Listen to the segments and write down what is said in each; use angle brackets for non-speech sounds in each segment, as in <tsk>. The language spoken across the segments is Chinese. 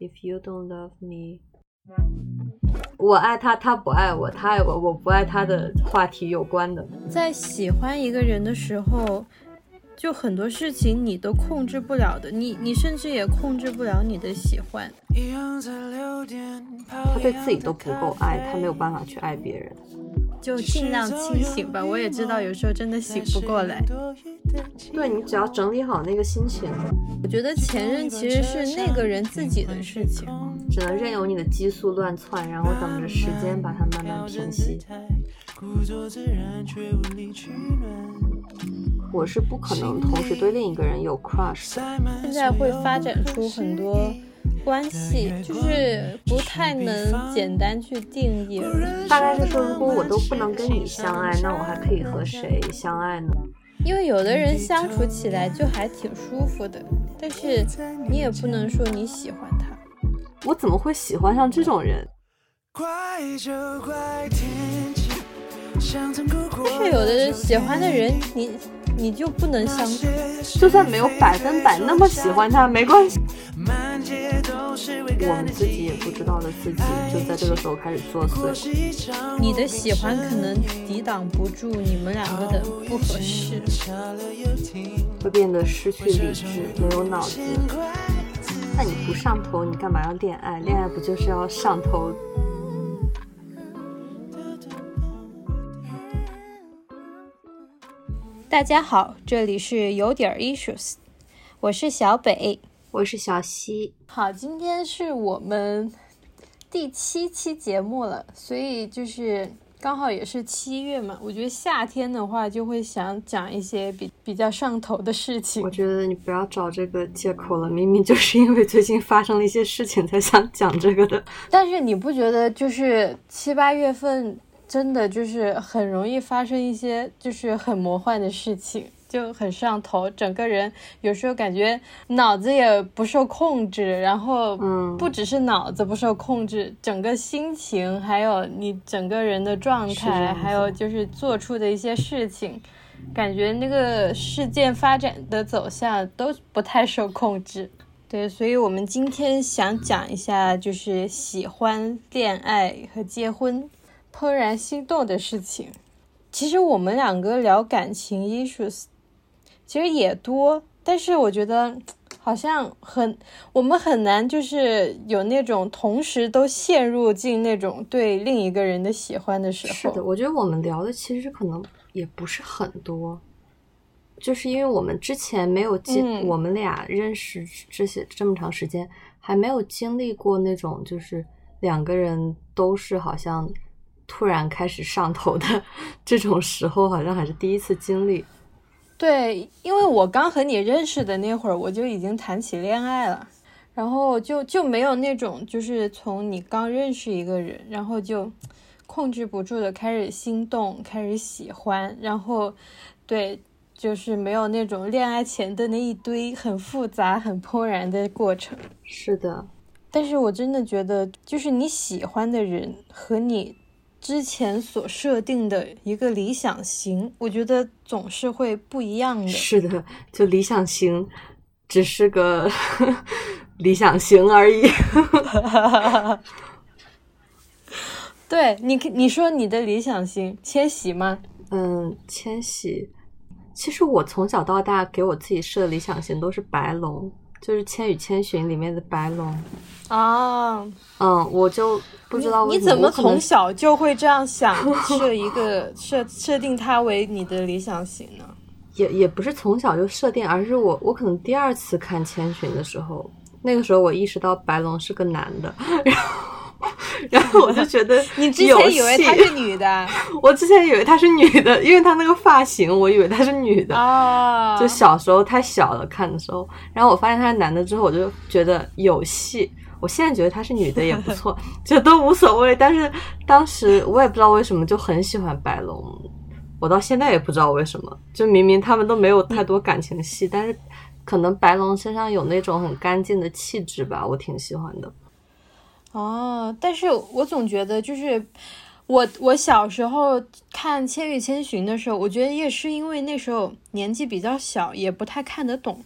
If you don't love me，我爱他，他不爱我，他爱我，我不爱他的话题有关的。在喜欢一个人的时候，就很多事情你都控制不了的，你你甚至也控制不了你的喜欢。他对自己都不够爱，他没有办法去爱别人。就尽量清醒吧，我也知道有时候真的醒不过来。对你只要整理好那个心情，我觉得前任其实是那个人自己的事情，只能任由你的激素乱窜，然后等着时间把它慢慢平息。我是不可能同时对另一个人有 crush，的现在会发展出很多。关系就是不太能简单去定义，大概是说，如果我都不能跟你相爱，那我还可以和谁相爱呢？因为有的人相处起来就还挺舒服的，但是你也不能说你喜欢他。我怎么会喜欢上这种人？但是有的人喜欢的人，你你就不能相处，就算没有百分百那么喜欢他，没关系。我们自己也不知道的自己，就在这个时候开始作祟。你的喜欢可能抵挡不住你们两个的不合适，会变得失去理智，没有脑子。那你不上头，你干嘛要恋爱？恋爱不就是要上头？大家好，这里是有点 issues，我是小北，我是小西。好，今天是我们第七期节目了，所以就是刚好也是七月嘛。我觉得夏天的话，就会想讲一些比比较上头的事情。我觉得你不要找这个借口了，明明就是因为最近发生了一些事情才想讲这个的。但是你不觉得就是七八月份？真的就是很容易发生一些就是很魔幻的事情，就很上头，整个人有时候感觉脑子也不受控制，然后嗯，不只是脑子不受控制，整个心情还有你整个人的状态，还有就是做出的一些事情，感觉那个事件发展的走向都不太受控制。对，所以我们今天想讲一下，就是喜欢、恋爱和结婚。怦然心动的事情，其实我们两个聊感情 issues，其实也多，但是我觉得 <tsk> 好像很，我们很难就是有那种同时都陷入进那种对另一个人的喜欢的时候。是的，我觉得我们聊的其实可能也不是很多，就是因为我们之前没有经，我们俩认识这些这么长时间，还没有经历过那种就是两个人都是好像。突然开始上头的这种时候，好像还是第一次经历。对，因为我刚和你认识的那会儿，我就已经谈起恋爱了，然后就就没有那种就是从你刚认识一个人，然后就控制不住的开始心动，开始喜欢，然后对，就是没有那种恋爱前的那一堆很复杂、很怦然的过程。是的，但是我真的觉得，就是你喜欢的人和你。之前所设定的一个理想型，我觉得总是会不一样的。是的，就理想型只是个理想型而已。<laughs> 对你，你说你的理想型千玺吗？嗯，千玺。其实我从小到大给我自己设的理想型都是白龙。就是《千与千寻》里面的白龙啊，嗯，我就不知道你怎么从小就会这样想，设一个设设定他为你的理想型呢？也也不是从小就设定，而是我我可能第二次看《千寻》的时候，那个时候我意识到白龙是个男的，然后。<laughs> 然后我就觉得，<laughs> 你之前以为她是女的，<laughs> 我之前以为她是女的，因为她那个发型，我以为她是女的。哦，就小时候太小了看的时候，然后我发现她是男的之后，我就觉得有戏。我现在觉得她是女的也不错，就都无所谓。但是当时我也不知道为什么就很喜欢白龙，我到现在也不知道为什么。就明明他们都没有太多感情戏，但是可能白龙身上有那种很干净的气质吧，我挺喜欢的。哦，但是我总觉得就是我我小时候看《千与千寻》的时候，我觉得也是因为那时候年纪比较小，也不太看得懂，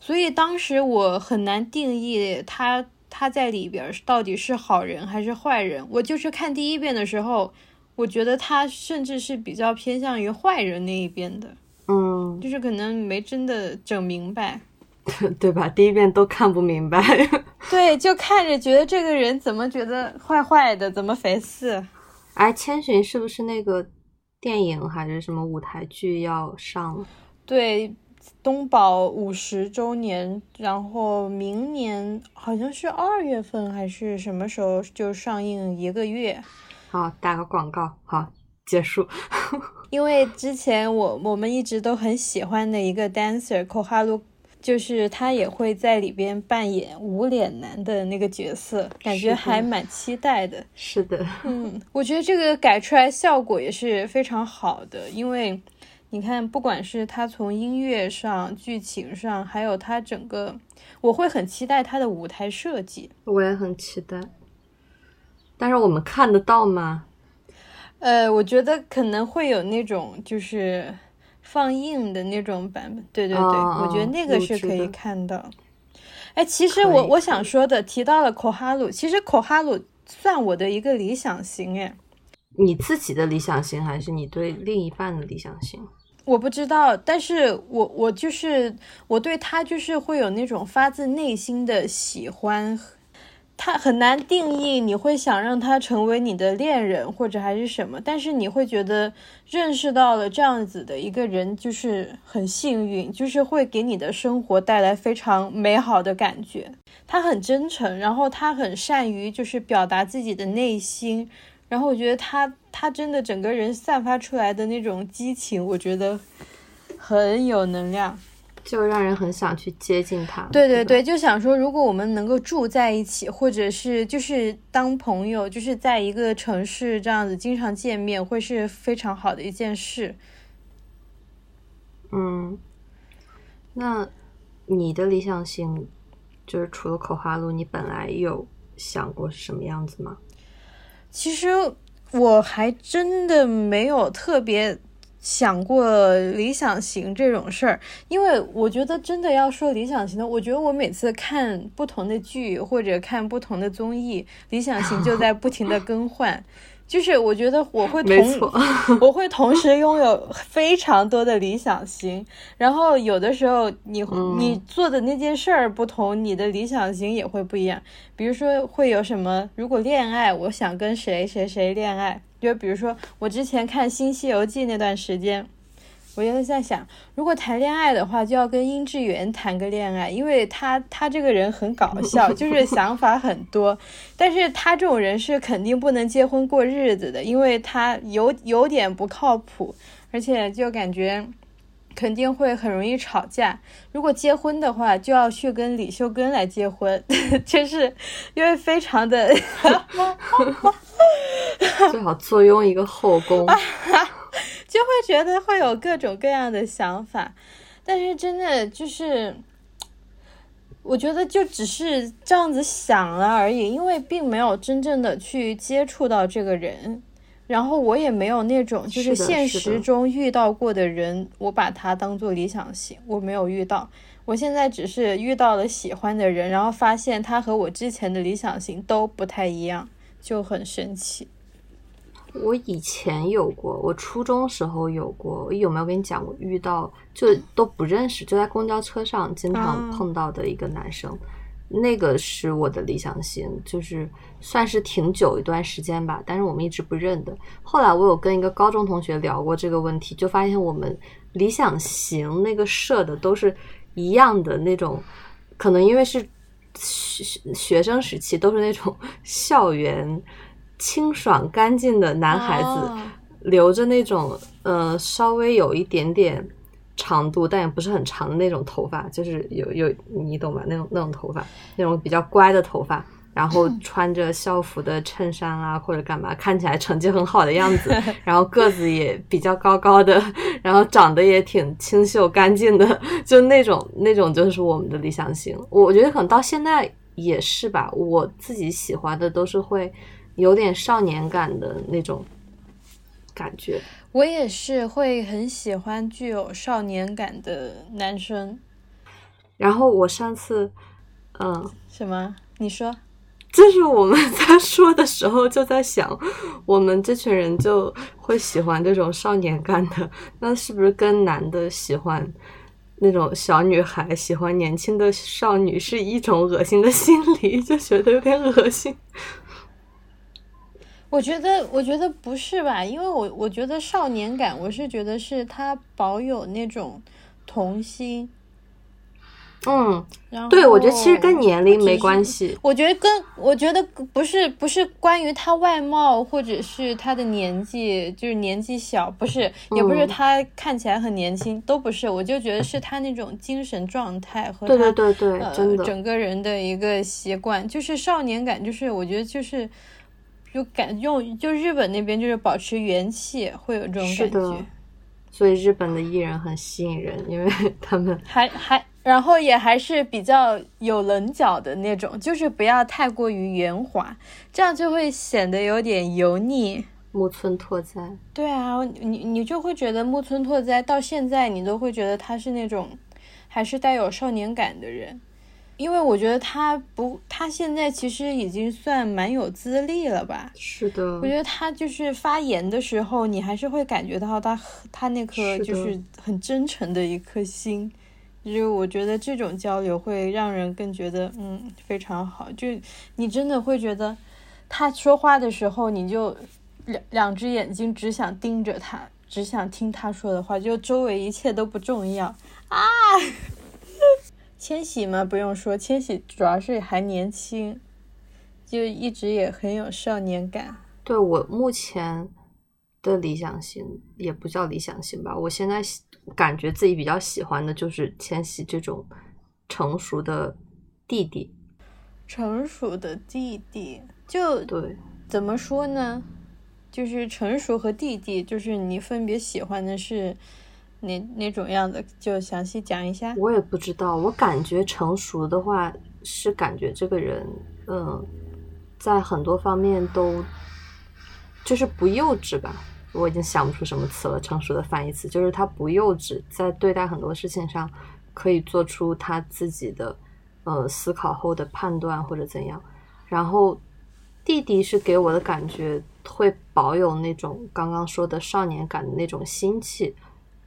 所以当时我很难定义他。他在里边到底是好人还是坏人。我就是看第一遍的时候，我觉得他甚至是比较偏向于坏人那一边的。嗯，就是可能没真的整明白，<laughs> 对吧？第一遍都看不明白。<laughs> 对，就看着觉得这个人怎么觉得坏坏的，怎么肥四？哎，千寻是不是那个电影还是什么舞台剧要上了？对，东宝五十周年，然后明年好像是二月份还是什么时候就上映一个月。好，打个广告，好，结束。<laughs> 因为之前我我们一直都很喜欢的一个 dancer 口哈鲁，就是他也会在里边扮演无脸男的那个角色，感觉还蛮期待的。是的，嗯，<laughs> 我觉得这个改出来效果也是非常好的，因为你看，不管是他从音乐上、剧情上，还有他整个，我会很期待他的舞台设计。我也很期待，但是我们看得到吗？呃，我觉得可能会有那种就是放映的那种版本，对对对，我觉得那个是可以看到。哎，其实我我想说的，提到了口哈鲁，其实口哈鲁算我的一个理想型，哎，你自己的理想型还是你对另一半的理想型？我不知道，但是我我就是我对他就是会有那种发自内心的喜欢。他很难定义，你会想让他成为你的恋人或者还是什么？但是你会觉得认识到了这样子的一个人，就是很幸运，就是会给你的生活带来非常美好的感觉。他很真诚，然后他很善于就是表达自己的内心，然后我觉得他他真的整个人散发出来的那种激情，我觉得很有能量。就让人很想去接近他。对对对，就想说，如果我们能够住在一起，或者是就是当朋友，就是在一个城市这样子经常见面，会是非常好的一件事。嗯，那你的理想型就是除了口花路，你本来有想过是什么样子吗？其实我还真的没有特别。想过理想型这种事儿，因为我觉得真的要说理想型的，我觉得我每次看不同的剧或者看不同的综艺，理想型就在不停的更换。就是我觉得我会同我会同时拥有非常多的理想型，然后有的时候你你做的那件事儿不同，你的理想型也会不一样。比如说会有什么，如果恋爱，我想跟谁谁谁恋爱。就比如说，我之前看《新西游记》那段时间，我就在想，如果谈恋爱的话，就要跟殷志源谈个恋爱，因为他他这个人很搞笑，就是想法很多，但是他这种人是肯定不能结婚过日子的，因为他有有点不靠谱，而且就感觉肯定会很容易吵架。如果结婚的话，就要去跟李秀根来结婚，<laughs> 就是因为非常的。<laughs> 最好坐拥一个后宫，<laughs> 就会觉得会有各种各样的想法，但是真的就是，我觉得就只是这样子想了而已，因为并没有真正的去接触到这个人，然后我也没有那种就是现实中遇到过的人，我把他当做理想型，我没有遇到，我现在只是遇到了喜欢的人，然后发现他和我之前的理想型都不太一样。就很神奇。我以前有过，我初中时候有过。我有没有跟你讲过？遇到就都不认识，就在公交车上经常碰到的一个男生，那个是我的理想型，就是算是挺久一段时间吧。但是我们一直不认的。后来我有跟一个高中同学聊过这个问题，就发现我们理想型那个设的都是一样的那种，可能因为是。学学生时期都是那种 <laughs> 校园清爽干净的男孩子，留着那种呃稍微有一点点长度，但也不是很长的那种头发，就是有有你懂吧？那种那种头发，那种比较乖的头发。然后 <laughs> 穿着校服的衬衫啊，或者干嘛，看起来成绩很好的样子，<laughs> 然后个子也比较高高的，然后长得也挺清秀干净的，<laughs> 就那种那种就是我们的理想型。我觉得可能到现在也是吧，我自己喜欢的都是会有点少年感的那种感觉。我也是会很喜欢具有少年感的男生。然后我上次，嗯，什么？你说。就是我们在说的时候就在想，我们这群人就会喜欢这种少年感的，那是不是跟男的喜欢那种小女孩、喜欢年轻的少女是一种恶心的心理？就觉得有点恶心。我觉得，我觉得不是吧？因为我我觉得少年感，我是觉得是他保有那种童心。嗯，对，我觉得其实跟年龄没关系。我觉得跟我觉得不是不是关于他外貌或者是他的年纪，就是年纪小，不是，也不是他看起来很年轻，都不是。我就觉得是他那种精神状态和他对对对对，真的整个人的一个习惯，就是少年感，就是我觉得就是就感用就日本那边就是保持元气，会有这种感觉。所以日本的艺人很吸引人，因为他们 <laughs> 还还。然后也还是比较有棱角的那种，就是不要太过于圆滑，这样就会显得有点油腻。木村拓哉，对啊，你你就会觉得木村拓哉到现在你都会觉得他是那种还是带有少年感的人，因为我觉得他不，他现在其实已经算蛮有资历了吧？是的，我觉得他就是发言的时候，你还是会感觉到他他那颗就是很真诚的一颗心。就我觉得这种交流会让人更觉得嗯非常好，就你真的会觉得他说话的时候，你就两两只眼睛只想盯着他，只想听他说的话，就周围一切都不重要啊。千玺嘛，不用说，千玺主要是还年轻，就一直也很有少年感。对我目前的理想型也不叫理想型吧，我现在。感觉自己比较喜欢的就是千玺这种成熟的弟弟，成熟的弟弟就对，怎么说呢？就是成熟和弟弟，就是你分别喜欢的是那那种样子？就详细讲一下。我也不知道，我感觉成熟的话是感觉这个人，嗯，在很多方面都就是不幼稚吧。我已经想不出什么词了，成熟的反义词就是他不幼稚，在对待很多事情上可以做出他自己的呃思考后的判断或者怎样。然后弟弟是给我的感觉会保有那种刚刚说的少年感的那种心气，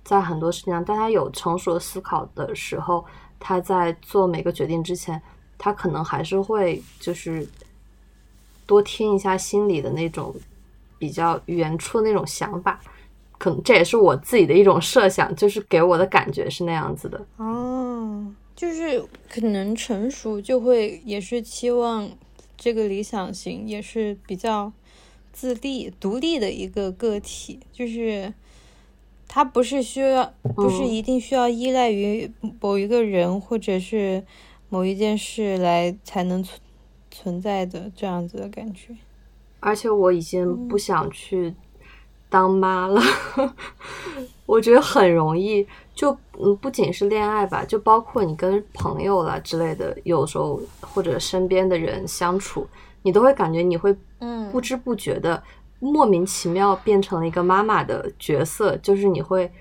在很多事情上，当他有成熟的思考的时候，他在做每个决定之前，他可能还是会就是多听一下心里的那种。比较原初的那种想法，可能这也是我自己的一种设想，就是给我的感觉是那样子的。哦，就是可能成熟就会也是期望这个理想型也是比较自立、独立的一个个体，就是他不是需要，不是一定需要依赖于某一个人或者是某一件事来才能存存在的这样子的感觉。而且我已经不想去当妈了，<laughs> 我觉得很容易，就嗯，不仅是恋爱吧，就包括你跟朋友啦之类的，有时候或者身边的人相处，你都会感觉你会嗯。不知不觉的莫名其妙变成了一个妈妈的角色，就是你会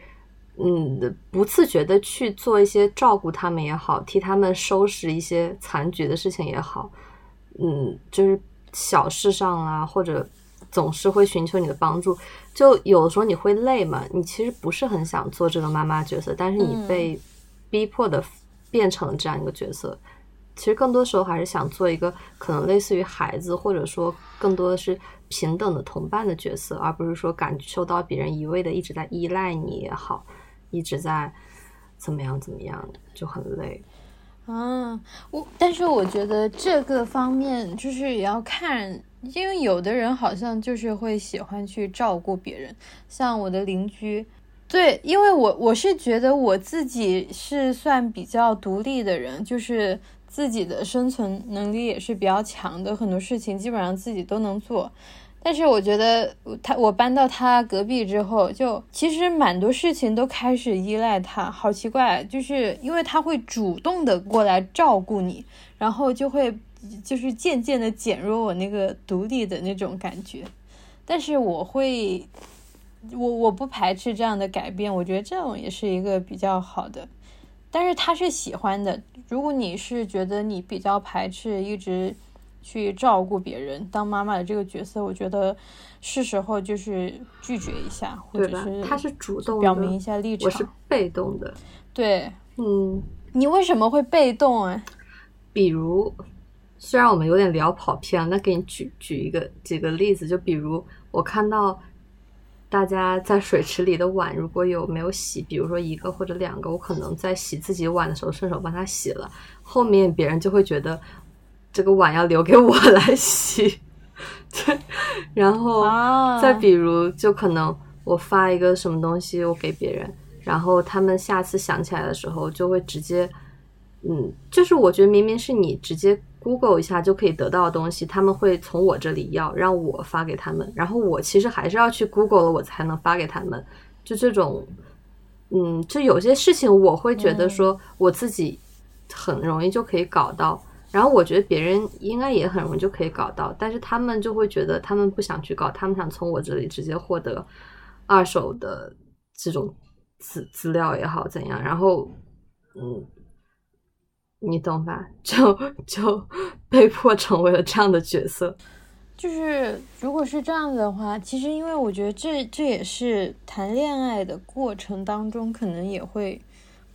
嗯不自觉的去做一些照顾他们也好，替他们收拾一些残局的事情也好，嗯，就是。小事上啊，或者总是会寻求你的帮助，就有的时候你会累嘛？你其实不是很想做这个妈妈角色，但是你被逼迫的变成了这样一个角色。其实更多时候还是想做一个可能类似于孩子，或者说更多的是平等的同伴的角色，而不是说感受到别人一味的一直在依赖你也好，一直在怎么样怎么样，就很累。啊，我但是我觉得这个方面就是也要看，因为有的人好像就是会喜欢去照顾别人，像我的邻居，对，因为我我是觉得我自己是算比较独立的人，就是自己的生存能力也是比较强的，很多事情基本上自己都能做。但是我觉得他，我搬到他隔壁之后，就其实蛮多事情都开始依赖他，好奇怪，就是因为他会主动的过来照顾你，然后就会就是渐渐的减弱我那个独立的那种感觉。但是我会，我我不排斥这样的改变，我觉得这种也是一个比较好的。但是他是喜欢的，如果你是觉得你比较排斥，一直。去照顾别人，当妈妈的这个角色，我觉得是时候就是拒绝一下，或者是他是主动表明一下立场，我是被动的。对，嗯，你为什么会被动啊？比如，虽然我们有点聊跑偏了，那给你举举一个几个例子，就比如我看到。大家在水池里的碗如果有没有洗，比如说一个或者两个，我可能在洗自己碗的时候顺手帮他洗了，后面别人就会觉得这个碗要留给我来洗。<laughs> 对，然后再比如，就可能我发一个什么东西我给别人，然后他们下次想起来的时候就会直接，嗯，就是我觉得明明是你直接。Google 一下就可以得到的东西，他们会从我这里要，让我发给他们，然后我其实还是要去 Google 了，我才能发给他们。就这种，嗯，就有些事情我会觉得说我自己很容易就可以搞到，然后我觉得别人应该也很容易就可以搞到，但是他们就会觉得他们不想去搞，他们想从我这里直接获得二手的这种资资料也好怎样，然后，嗯。你懂吧？就就 <laughs> 被迫成为了这样的角色。就是如果是这样子的话，其实因为我觉得这这也是谈恋爱的过程当中可能也会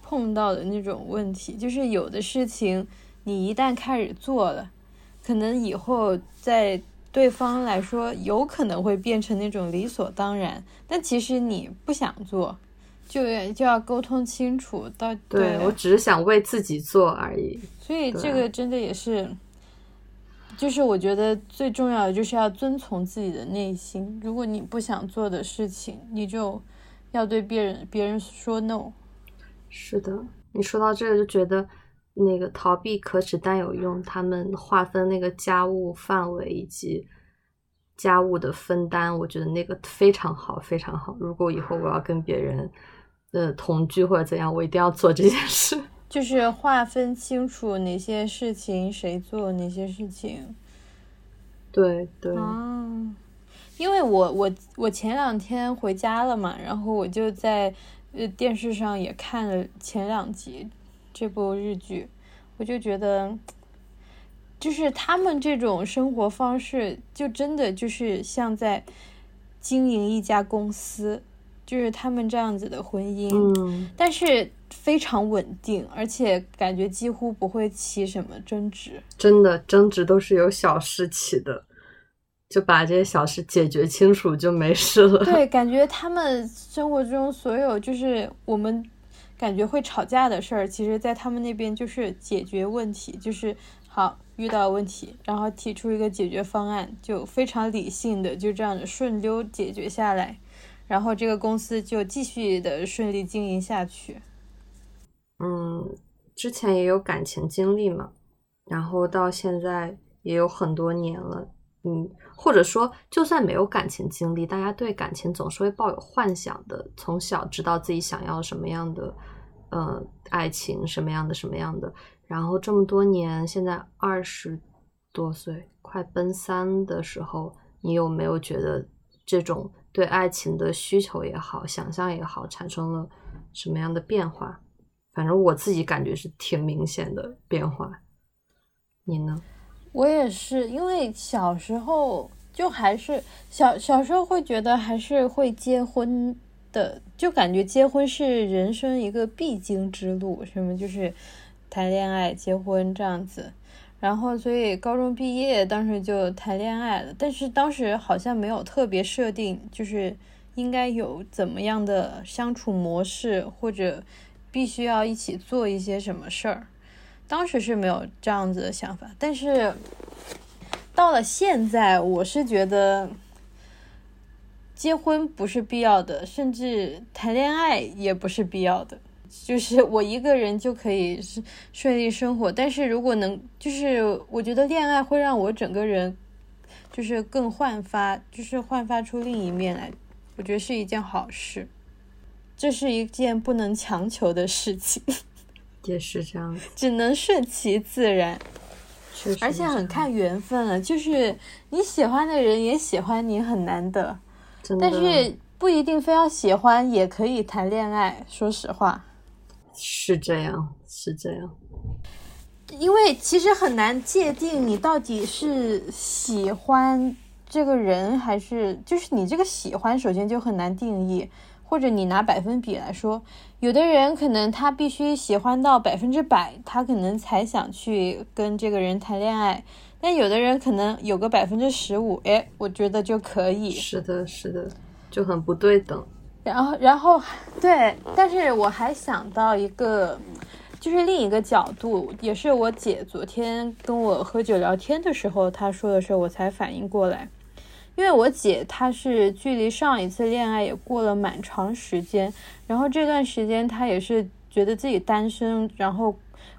碰到的那种问题。就是有的事情你一旦开始做了，可能以后在对方来说有可能会变成那种理所当然，但其实你不想做。就就要沟通清楚，到对我只是想为自己做而已。所以这个真的也是，就是我觉得最重要的就是要遵从自己的内心。如果你不想做的事情，你就要对别人别人说 no。是的，你说到这个就觉得那个逃避可耻但有用。他们划分那个家务范围以及家务的分担，我觉得那个非常好，非常好。如果以后我要跟别人。的同居或者怎样，我一定要做这件事。<laughs> 就是划分清楚哪些事情谁做，哪些事情。对对。啊，因为我我我前两天回家了嘛，然后我就在呃电视上也看了前两集这部日剧，我就觉得，就是他们这种生活方式，就真的就是像在经营一家公司。就是他们这样子的婚姻，嗯，但是非常稳定，而且感觉几乎不会起什么争执。真的，争执都是由小事起的，就把这些小事解决清楚就没事了。对，感觉他们生活中所有就是我们感觉会吵架的事儿，其实在他们那边就是解决问题，就是好遇到问题，然后提出一个解决方案，就非常理性的就这样子顺溜解决下来。然后这个公司就继续的顺利经营下去。嗯，之前也有感情经历嘛，然后到现在也有很多年了。嗯，或者说，就算没有感情经历，大家对感情总是会抱有幻想的。从小知道自己想要什么样的，呃，爱情什么样的什么样的。然后这么多年，现在二十多岁，快奔三的时候，你有没有觉得这种？对爱情的需求也好，想象也好，产生了什么样的变化？反正我自己感觉是挺明显的变化。你呢？我也是，因为小时候就还是小小时候会觉得还是会结婚的，就感觉结婚是人生一个必经之路，什么就是谈恋爱、结婚这样子。然后，所以高中毕业当时就谈恋爱了，但是当时好像没有特别设定，就是应该有怎么样的相处模式，或者必须要一起做一些什么事儿，当时是没有这样子的想法。但是到了现在，我是觉得结婚不是必要的，甚至谈恋爱也不是必要的。就是我一个人就可以是顺利生活，但是如果能，就是我觉得恋爱会让我整个人就是更焕发，就是焕发出另一面来，我觉得是一件好事。这是一件不能强求的事情，<laughs> 也是这样，只能顺其自然，而且很看缘分了。就是你喜欢的人也喜欢你，很难得，但是不一定非要喜欢也可以谈恋爱。说实话。是这样，是这样。因为其实很难界定你到底是喜欢这个人还是就是你这个喜欢，首先就很难定义。或者你拿百分比来说，有的人可能他必须喜欢到百分之百，他可能才想去跟这个人谈恋爱。但有的人可能有个百分之十五，哎，我觉得就可以。是的，是的，就很不对等。然后，然后，对，但是我还想到一个，就是另一个角度，也是我姐昨天跟我喝酒聊天的时候，她说的时候，我才反应过来。因为我姐她是距离上一次恋爱也过了蛮长时间，然后这段时间她也是觉得自己单身，然后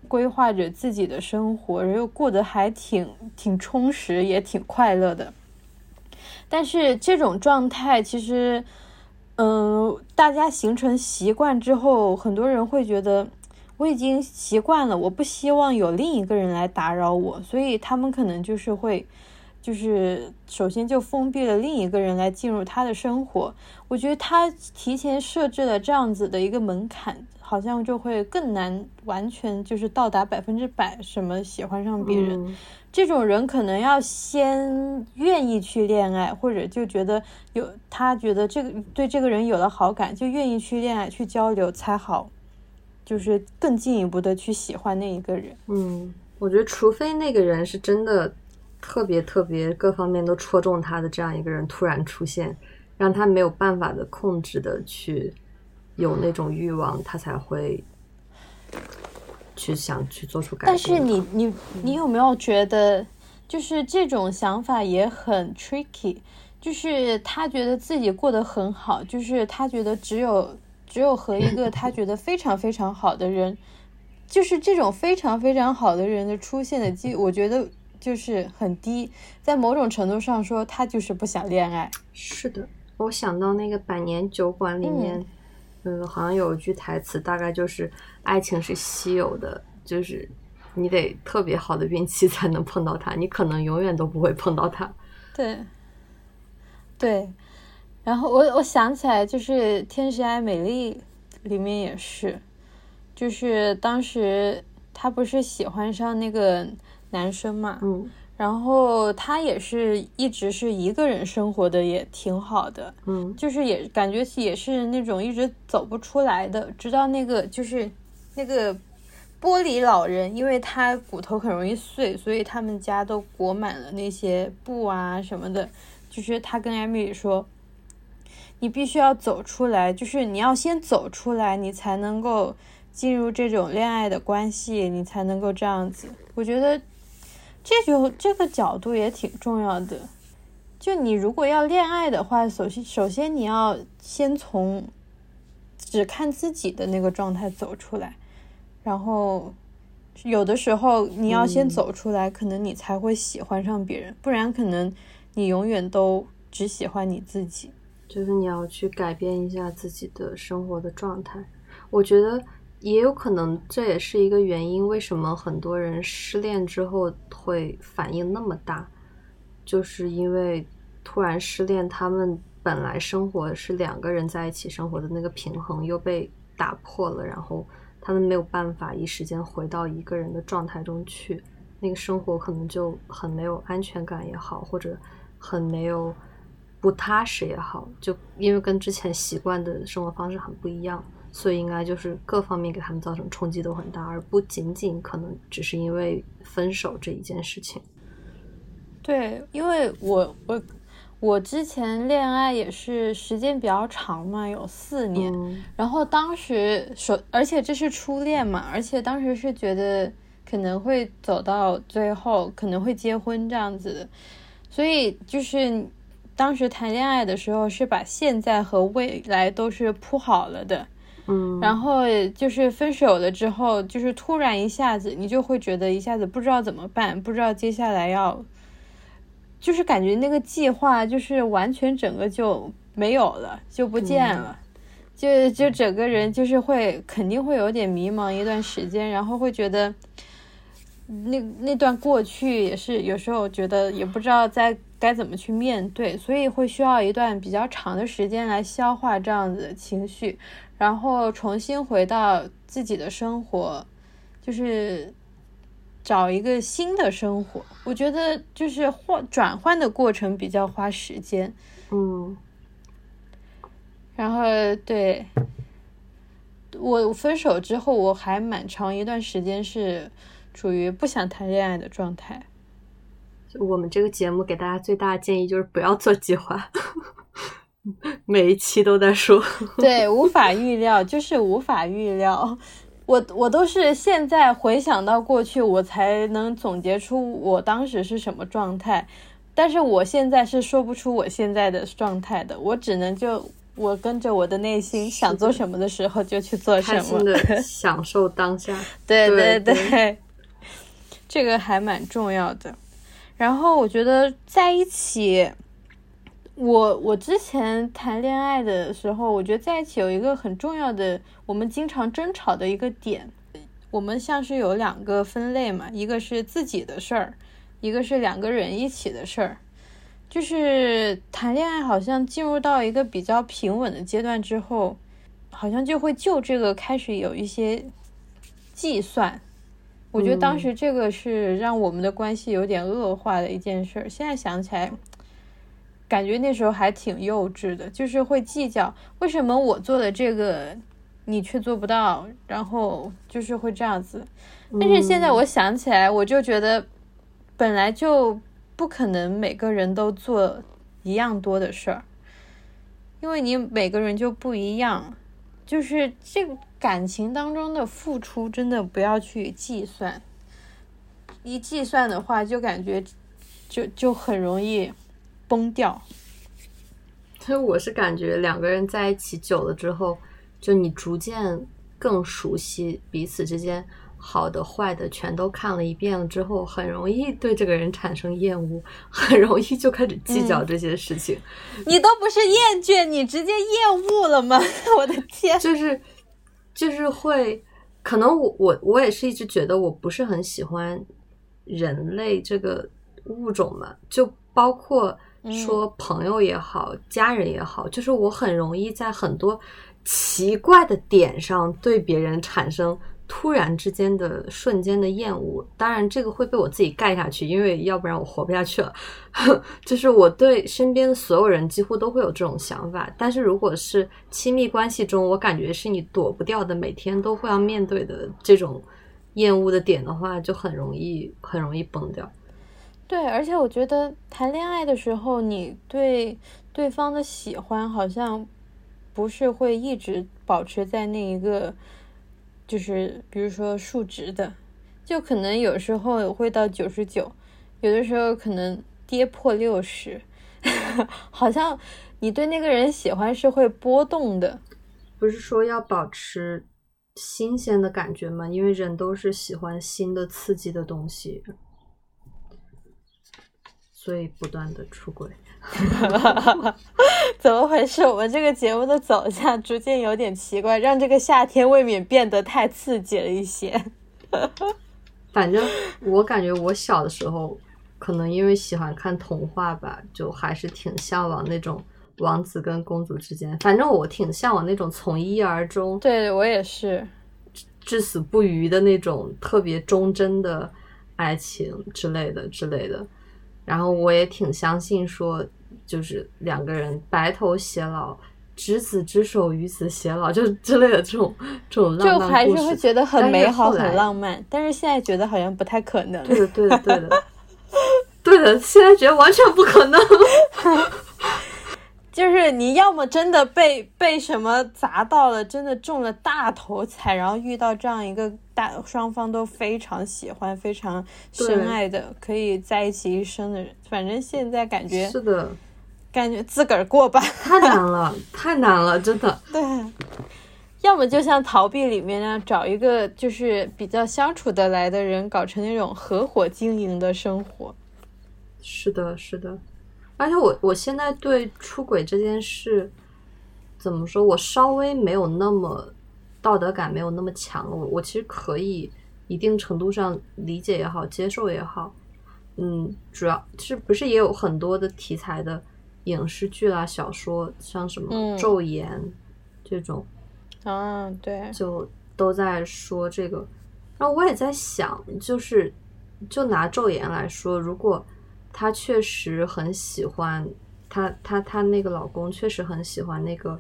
规划着自己的生活，然后过得还挺挺充实，也挺快乐的。但是这种状态其实，嗯，大家形成习惯之后，很多人会觉得我已经习惯了，我不希望有另一个人来打扰我，所以他们可能就是会。就是首先就封闭了另一个人来进入他的生活，我觉得他提前设置了这样子的一个门槛，好像就会更难完全就是到达百分之百什么喜欢上别人。这种人可能要先愿意去恋爱，或者就觉得有他觉得这个对这个人有了好感，就愿意去恋爱去交流才好，就是更进一步的去喜欢那一个人。嗯，我觉得除非那个人是真的。特别特别各方面都戳中他的这样一个人突然出现，让他没有办法的控制的去有那种欲望，他才会去想去做出改变。但是你你你有没有觉得，就是这种想法也很 tricky？就是他觉得自己过得很好，就是他觉得只有只有和一个他觉得非常非常好的人，就是这种非常非常好的人的出现的机，我觉得。就是很低，在某种程度上说，他就是不想恋爱。是的，我想到那个《百年酒馆》里面，嗯，好像有一句台词，大概就是“爱情是稀有的，就是你得特别好的运气才能碰到他，你可能永远都不会碰到他。<laughs> ”对，对。然后我我想起来，就是《天使爱美丽》里面也是，就是当时他不是喜欢上那个。男生嘛，嗯，然后他也是一直是一个人生活的，也挺好的，嗯，就是也感觉也是那种一直走不出来的，直到那个就是那个玻璃老人，因为他骨头很容易碎，所以他们家都裹满了那些布啊什么的，就是他跟艾米丽说，你必须要走出来，就是你要先走出来，你才能够进入这种恋爱的关系，你才能够这样子，我觉得。这就这个角度也挺重要的，就你如果要恋爱的话，首先首先你要先从只看自己的那个状态走出来，然后有的时候你要先走出来，可能你才会喜欢上别人，不然可能你永远都只喜欢你自己。就是你要去改变一下自己的生活的状态，我觉得。也有可能，这也是一个原因。为什么很多人失恋之后会反应那么大？就是因为突然失恋，他们本来生活是两个人在一起生活的那个平衡又被打破了，然后他们没有办法一时间回到一个人的状态中去，那个生活可能就很没有安全感也好，或者很没有不踏实也好，就因为跟之前习惯的生活方式很不一样。所以应该就是各方面给他们造成冲击都很大，而不仅仅可能只是因为分手这一件事情。对，因为我我我之前恋爱也是时间比较长嘛，有四年。然后当时说，而且这是初恋嘛，而且当时是觉得可能会走到最后，可能会结婚这样子的。所以就是当时谈恋爱的时候，是把现在和未来都是铺好了的。嗯，然后就是分手了之后，就是突然一下子，你就会觉得一下子不知道怎么办，不知道接下来要，就是感觉那个计划就是完全整个就没有了，就不见了，就就整个人就是会肯定会有点迷茫一段时间，然后会觉得那那段过去也是有时候觉得也不知道在该怎么去面对，所以会需要一段比较长的时间来消化这样子的情绪。然后重新回到自己的生活，就是找一个新的生活。我觉得就是换转换的过程比较花时间。嗯，然后对我分手之后，我还蛮长一段时间是处于不想谈恋爱的状态。我们这个节目给大家最大的建议就是不要做计划，<laughs> 每一期都在说。<laughs> 对，无法预料，就是无法预料。我我都是现在回想到过去，我才能总结出我当时是什么状态。但是我现在是说不出我现在的状态的，我只能就我跟着我的内心想做什么的时候就去做什么，<laughs> 享受当下。对对对，这个还蛮重要的。然后我觉得在一起，我我之前谈恋爱的时候，我觉得在一起有一个很重要的，我们经常争吵的一个点，我们像是有两个分类嘛，一个是自己的事儿。一个是两个人一起的事儿，就是谈恋爱，好像进入到一个比较平稳的阶段之后，好像就会就这个开始有一些计算。我觉得当时这个是让我们的关系有点恶化的一件事儿。现在想起来，感觉那时候还挺幼稚的，就是会计较为什么我做的这个你却做不到，然后就是会这样子。但是现在我想起来，我就觉得。本来就不可能每个人都做一样多的事儿，因为你每个人就不一样。就是这个感情当中的付出，真的不要去计算。一计算的话，就感觉就就很容易崩掉。所以我是感觉两个人在一起久了之后，就你逐渐更熟悉彼此之间。好的、坏的全都看了一遍了之后，很容易对这个人产生厌恶，<laughs> 很容易就开始计较这些事情。你都不是厌倦，你直接厌恶了吗？<laughs> 我的天！就是，就是会，可能我我我也是一直觉得我不是很喜欢人类这个物种嘛，就包括说朋友也好，家人也好，就是我很容易在很多奇怪的点上对别人产生。突然之间的瞬间的厌恶，当然这个会被我自己盖下去，因为要不然我活不下去了。<laughs> 就是我对身边的所有人几乎都会有这种想法，但是如果是亲密关系中，我感觉是你躲不掉的，每天都会要面对的这种厌恶的点的话，就很容易很容易崩掉。对，而且我觉得谈恋爱的时候，你对对方的喜欢好像不是会一直保持在那一个。就是比如说数值的，就可能有时候会到九十九，有的时候可能跌破六十，<laughs> 好像你对那个人喜欢是会波动的。不是说要保持新鲜的感觉吗？因为人都是喜欢新的刺激的东西，所以不断的出轨。<laughs> 怎么回事？我们这个节目的走向逐渐有点奇怪，让这个夏天未免变得太刺激了一些。<laughs> 反正我感觉我小的时候，可能因为喜欢看童话吧，就还是挺向往那种王子跟公主之间。反正我挺向往那种从一而终，对我也是至死不渝的那种特别忠贞的爱情之类的之类的。然后我也挺相信说。就是两个人白头偕老，执子之手，与子偕老，就之类的这种这种浪漫就还是会觉得很美好、很浪漫。但是现在觉得好像不太可能。对的，对的，对的，<laughs> 对的。现在觉得完全不可能。<laughs> 就是你要么真的被被什么砸到了，真的中了大头彩，然后遇到这样一个大双方都非常喜欢、非常深爱的，可以在一起一生的人。反正现在感觉是的。感觉自个儿过吧，太难了，太难了，真的。<laughs> 对，要么就像逃避里面那样，找一个就是比较相处得来的人，搞成那种合伙经营的生活。是的，是的。而且我我现在对出轨这件事，怎么说？我稍微没有那么道德感，没有那么强了。我我其实可以一定程度上理解也好，接受也好。嗯，主要是不是也有很多的题材的。影视剧啦、小说，像什么《昼颜》这种，啊，对，就都在说这个。然后我也在想，就是就拿昼颜来说，如果她确实很喜欢她，她她那个老公确实很喜欢那个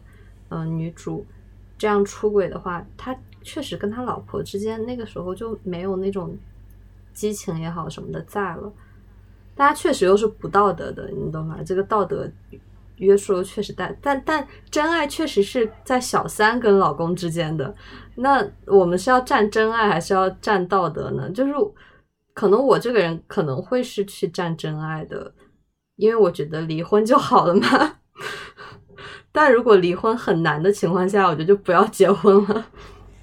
嗯、女主，这样出轨的话，他确实跟他老婆之间那个时候就没有那种激情也好什么的在了。大家确实又是不道德的，你懂吗？这个道德约束确实在，但但真爱确实是在小三跟老公之间的。那我们是要站真爱还是要站道德呢？就是可能我这个人可能会是去站真爱的，因为我觉得离婚就好了嘛。<laughs> 但如果离婚很难的情况下，我觉得就不要结婚了。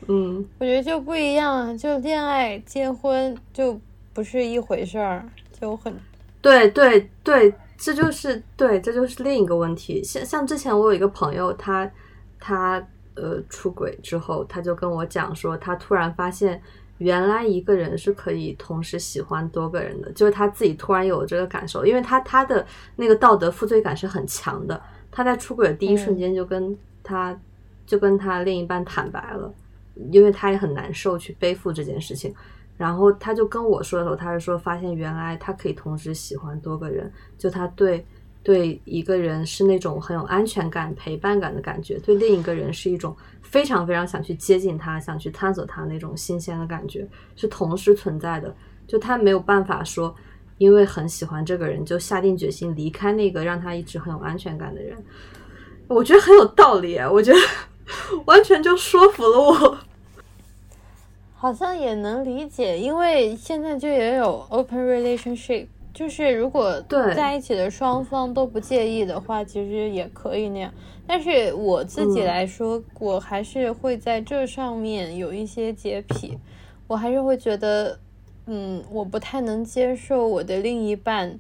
嗯，我觉得就不一样啊，就恋爱、结婚就不是一回事儿，就很对对对，这就是对，这就是另一个问题。像像之前我有一个朋友，他他呃出轨之后，他就跟我讲说，他突然发现原来一个人是可以同时喜欢多个人的，就是他自己突然有这个感受，因为他他的那个道德负罪感是很强的。他在出轨的第一瞬间就跟他、就跟他另一半坦白了，因为他也很难受去背负这件事情。然后他就跟我说的时候，他是说发现原来他可以同时喜欢多个人，就他对对一个人是那种很有安全感、陪伴感的感觉，对另一个人是一种非常非常想去接近他、想去探索他那种新鲜的感觉，是同时存在的。就他没有办法说，因为很喜欢这个人，就下定决心离开那个让他一直很有安全感的人。我觉得很有道理，我觉得 <laughs> 完全就说服了我。<laughs> 好像也能理解，因为现在就也有 open relationship，就是如果对在一起的双方都不介意的话，其实也可以那样。但是我自己嗯来说，我还是会在这上面有一些洁癖，我还是会觉得，嗯，我不太能接受我的另一半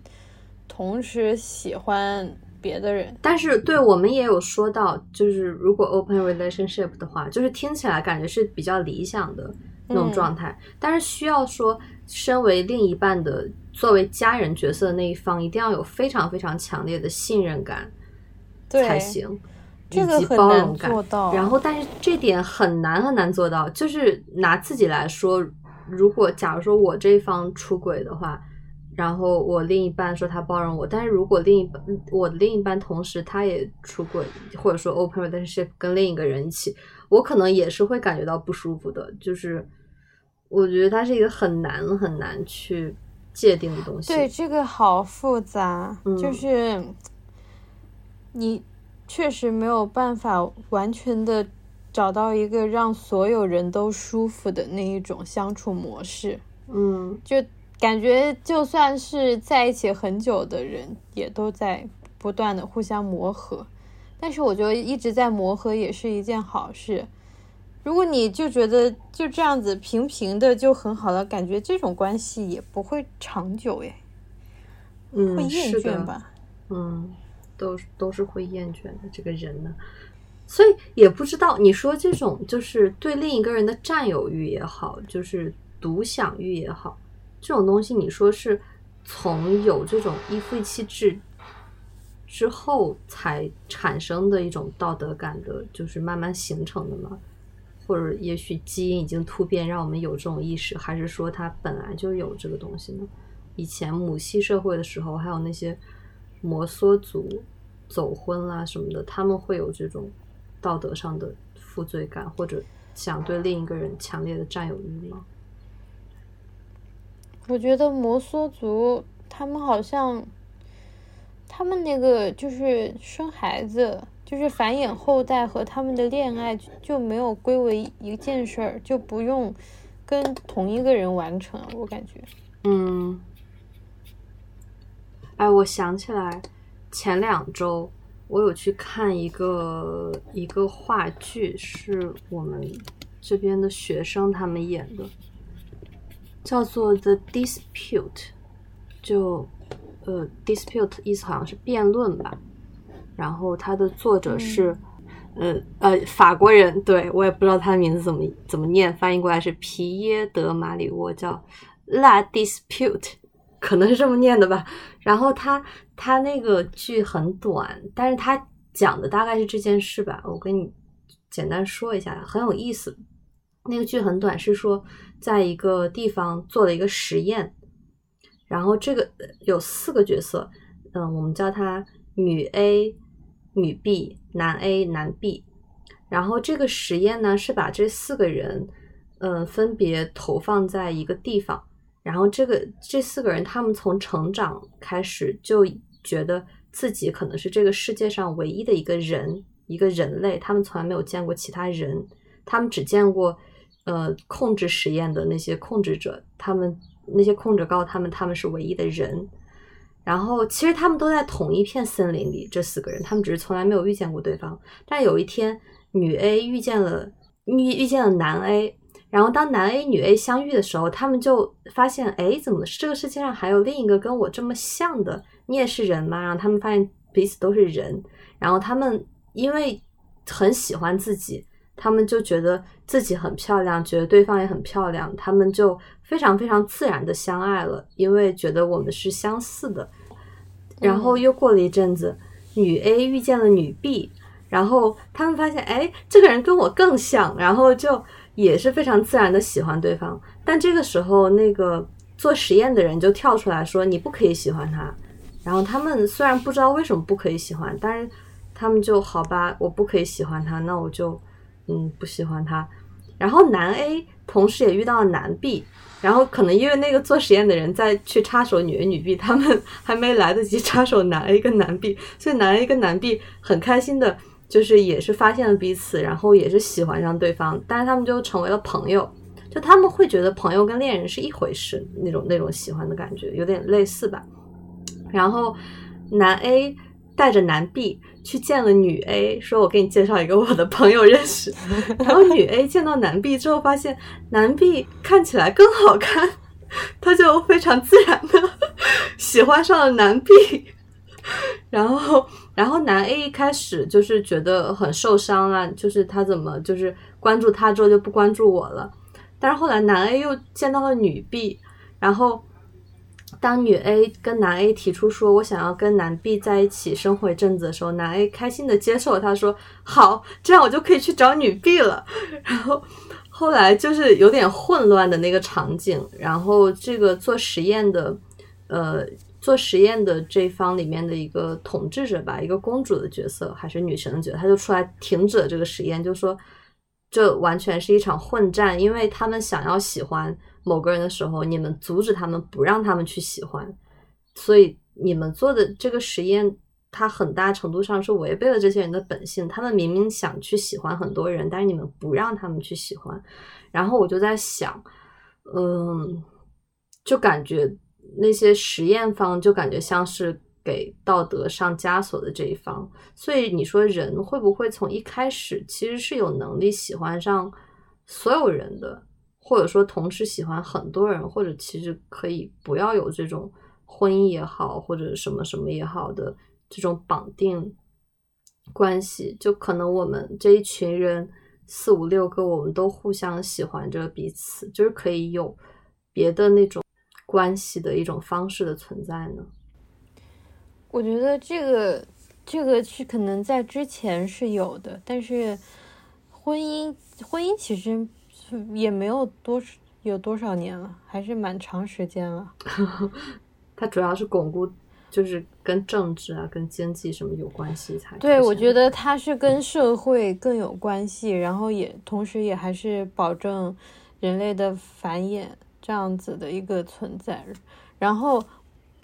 同时喜欢别的人。但是对我们也有说到，就是如果 open relationship 的话，就是听起来感觉是比较理想的那种状态，但是需要说，身为另一半的作为家人角色的那一方，一定要有非常非常强烈的信任感对才行。这个很难做到。然后，但是这点很难很难做到。就是拿自己来说，如果假如说我这一方出轨的话，然后我另一半说他包容我，但是如果另一半我的另一半同时他也出轨，或者说 open relationship 跟另一个人一起，我可能也是会感觉到不舒服的。就是我觉得它是一个很难很难去界定的东西。对，这个好复杂，嗯就是你确实没有办法完全的找到一个让所有人都舒服的那一种相处模式，嗯，就感觉就算是在一起很久的人，也都在不断的互相磨合。但是我觉得一直在磨合也是一件好事。如果你就觉得就这样子平平的就很好了，感觉这种关系也不会长久诶。嗯，会厌倦吧？嗯，都都是会厌倦的这个人呢，所以也不知道你说这种就是对另一个人的占有欲也好，就是独享欲也好，这种东西，你说是从有这种依附气质之后才产生的一种道德感的，就是慢慢形成的吗？或者也许基因已经突变，让我们有这种意识，还是说它本来就有这个东西呢？以前母系社会的时候，还有那些摩梭族走婚啦什么的，他们会有这种道德上的负罪感，或者想对另一个人强烈的占有欲吗？我觉得摩梭族他们好像，他们那个就是生孩子，就是繁衍后代和他们的恋爱就没有归为一件事儿，就不用跟同一个人完成。我感觉，嗯，哎，我想起来，前两周我有去看一个一个话剧，是我们这边的学生他们演的，叫做《The Dispute》，就呃，dispute 意思好像是辩论吧。然后它的作者是、呃呃法国人，对我也不知道他的名字怎么怎么念，翻译过来是皮耶德马里沃，叫 La Dispute，可能是这么念的吧。<laughs> 然后他他那个剧很短，但是他讲的大概是这件事吧。我跟你简单说一下，很有意思。那个剧很短，是说在一个地方做了一个实验，然后这个有四个角色，嗯，我们叫他女 A、女 B、男 A、男 B。然后这个实验呢是把这四个人，嗯，分别投放在一个地方。然后这个这四个人，他们从成长开始就觉得自己可能是这个世界上唯一的一个人，一个人类。他们从来没有见过其他人，他们只见过，呃，控制实验的那些控制者。他们那些控制告诉他们，他们是唯一的人。然后其实他们都在同一片森林里，这四个人，他们只是从来没有遇见过对方。但有一天，女 A 遇见了遇遇见了男 A。然后当男 A 女 A 相遇的时候，他们就发现，哎，怎么这个世界上还有另一个跟我这么像的？你也是人吗？然后他们发现彼此都是人。然后他们因为很喜欢自己，他们就觉得自己很漂亮，觉得对方也很漂亮，他们就非常非常自然的相爱了，因为觉得我们是相似的。然后又过了一阵子，女 A 遇见了女 B，然后他们发现，哎，这个人跟我更像，然后就。也是非常自然的喜欢对方，但这个时候那个做实验的人就跳出来说：“你不可以喜欢他。”然后他们虽然不知道为什么不可以喜欢，但是他们就好吧，我不可以喜欢他，那我就嗯不喜欢他。然后男 A 同时也遇到了男 B，然后可能因为那个做实验的人在去插手女 A 女 B，他们还没来得及插手男 A 跟男 B，所以男 A 跟男 B 很开心的。就是也是发现了彼此，然后也是喜欢上对方，但是他们就成为了朋友，就他们会觉得朋友跟恋人是一回事，那种那种喜欢的感觉有点类似吧。然后男 A 带着男 B 去见了女 A，说我给你介绍一个我的朋友认识。然后女 A 见到男 B 之后，发现男 B 看起来更好看，他就非常自然的 <laughs> 喜欢上了男 B。然后，然后男 A 一开始就是觉得很受伤啊，就是他怎么就是关注他之后就不关注我了。但是后来男 A 又见到了女 B，然后当女 A 跟男 A 提出说我想要跟男 B 在一起生活一阵子的时候，男 A 开心的接受，他说好，这样我就可以去找女 B 了。<laughs> 然后后来就是有点混乱的那个场景，然后这个做实验的，呃。做实验的这方里面的一个统治者吧，一个公主的角色还是女神的角色，她就出来停止了这个实验，就说这完全是一场混战，因为他们想要喜欢某个人的时候，你们阻止他们，不让他们去喜欢，所以你们做的这个实验，它很大程度上是违背了这些人的本性。他们明明想去喜欢很多人，但是你们不让他们去喜欢。然后我就在想，嗯，就感觉。那些实验方就感觉像是给道德上枷锁的这一方，所以你说人会不会从一开始其实是有能力喜欢上所有人的，或者说同时喜欢很多人，或者其实可以不要有这种婚姻也好，或者什么什么也好的这种绑定关系，就可能我们这一群人四五六个，我们都互相喜欢着彼此，就是可以有别的那种。关系的一种方式的存在呢？我觉得这个这个是可能在之前是有的，但是婚姻婚姻其实也没有多有多少年了，还是蛮长时间了。<laughs> 它主要是巩固，就是跟政治啊、跟经济什么有关系才。对，我觉得它是跟社会更有关系，然后也同时也还是保证人类的繁衍。这样子的一个存在，然后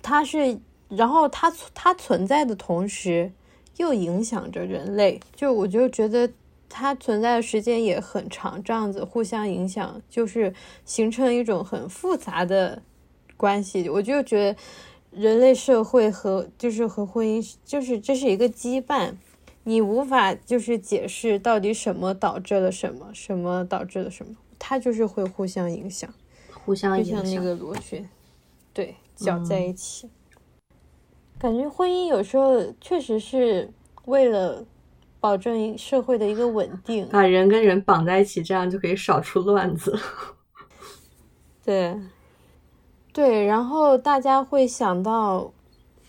它是，然后它它存在的同时又影响着人类，就我就觉得它存在的时间也很长，这样子互相影响，就是形成一种很复杂的关系。我就觉得人类社会和就是和婚姻，就是这是一个羁绊，你无法就是解释到底什么导致了什么，什么导致了什么，它就是会互相影响。互相影响，就像那个螺旋，对，搅在一起。感觉婚姻有时候确实是为了保证社会的一个稳定，把人跟人绑在一起，这样就可以少出乱子。<laughs> 对，对，然后大家会想到，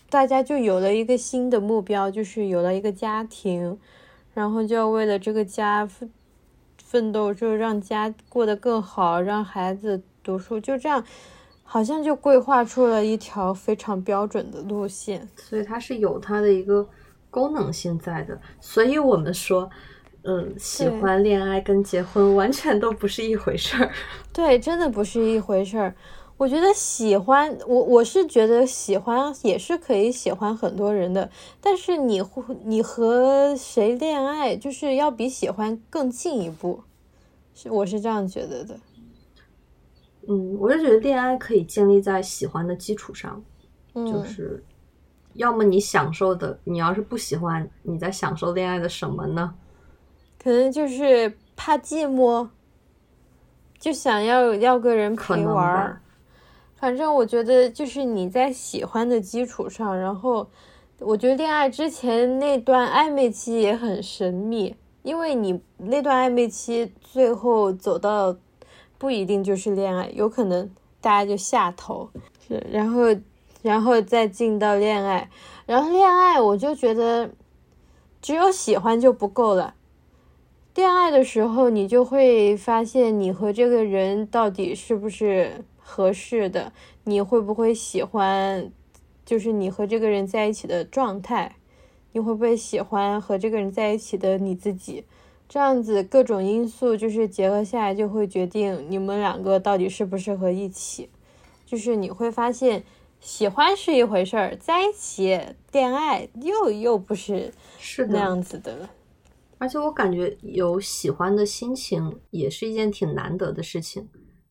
大家就有了一个新的目标，就是有了一个家庭，然后就要为了这个家奋奋斗，就让家过得更好，让孩子。读书就这样，好像就规划出了一条非常标准的路线，所以它是有它的一个功能性在的。所以我们说，嗯，喜欢恋爱跟结婚完全都不是一回事儿。<laughs> 对，真的不是一回事儿。我觉得喜欢我，我是觉得喜欢也是可以喜欢很多人的，但是你你和谁恋爱，就是要比喜欢更进一步，是我是这样觉得的。嗯，我是觉得恋爱可以建立在喜欢的基础上，就是要么你享受的，你要是不喜欢，你在享受恋爱的什么呢？可能就是怕寂寞，就想要要个人陪玩儿。反正我觉得，就是你在喜欢的基础上，然后我觉得恋爱之前那段暧昧期也很神秘，因为你那段暧昧期最后走到不一定就是恋爱，有可能大家就下头，是，然后然后再进到恋爱，然后恋爱我就觉得只有喜欢就不够了，恋爱的时候你就会发现你和这个人到底是不是。合适的，你会不会喜欢？就是你和这个人在一起的状态，你会不会喜欢和这个人在一起的你自己？这样子各种因素就是结合下来，就会决定你们两个到底适不适合一起。就是你会发现，喜欢是一回事儿，在一起恋爱又又不是是那样子的。而且我感觉有喜欢的心情也是一件挺难得的事情，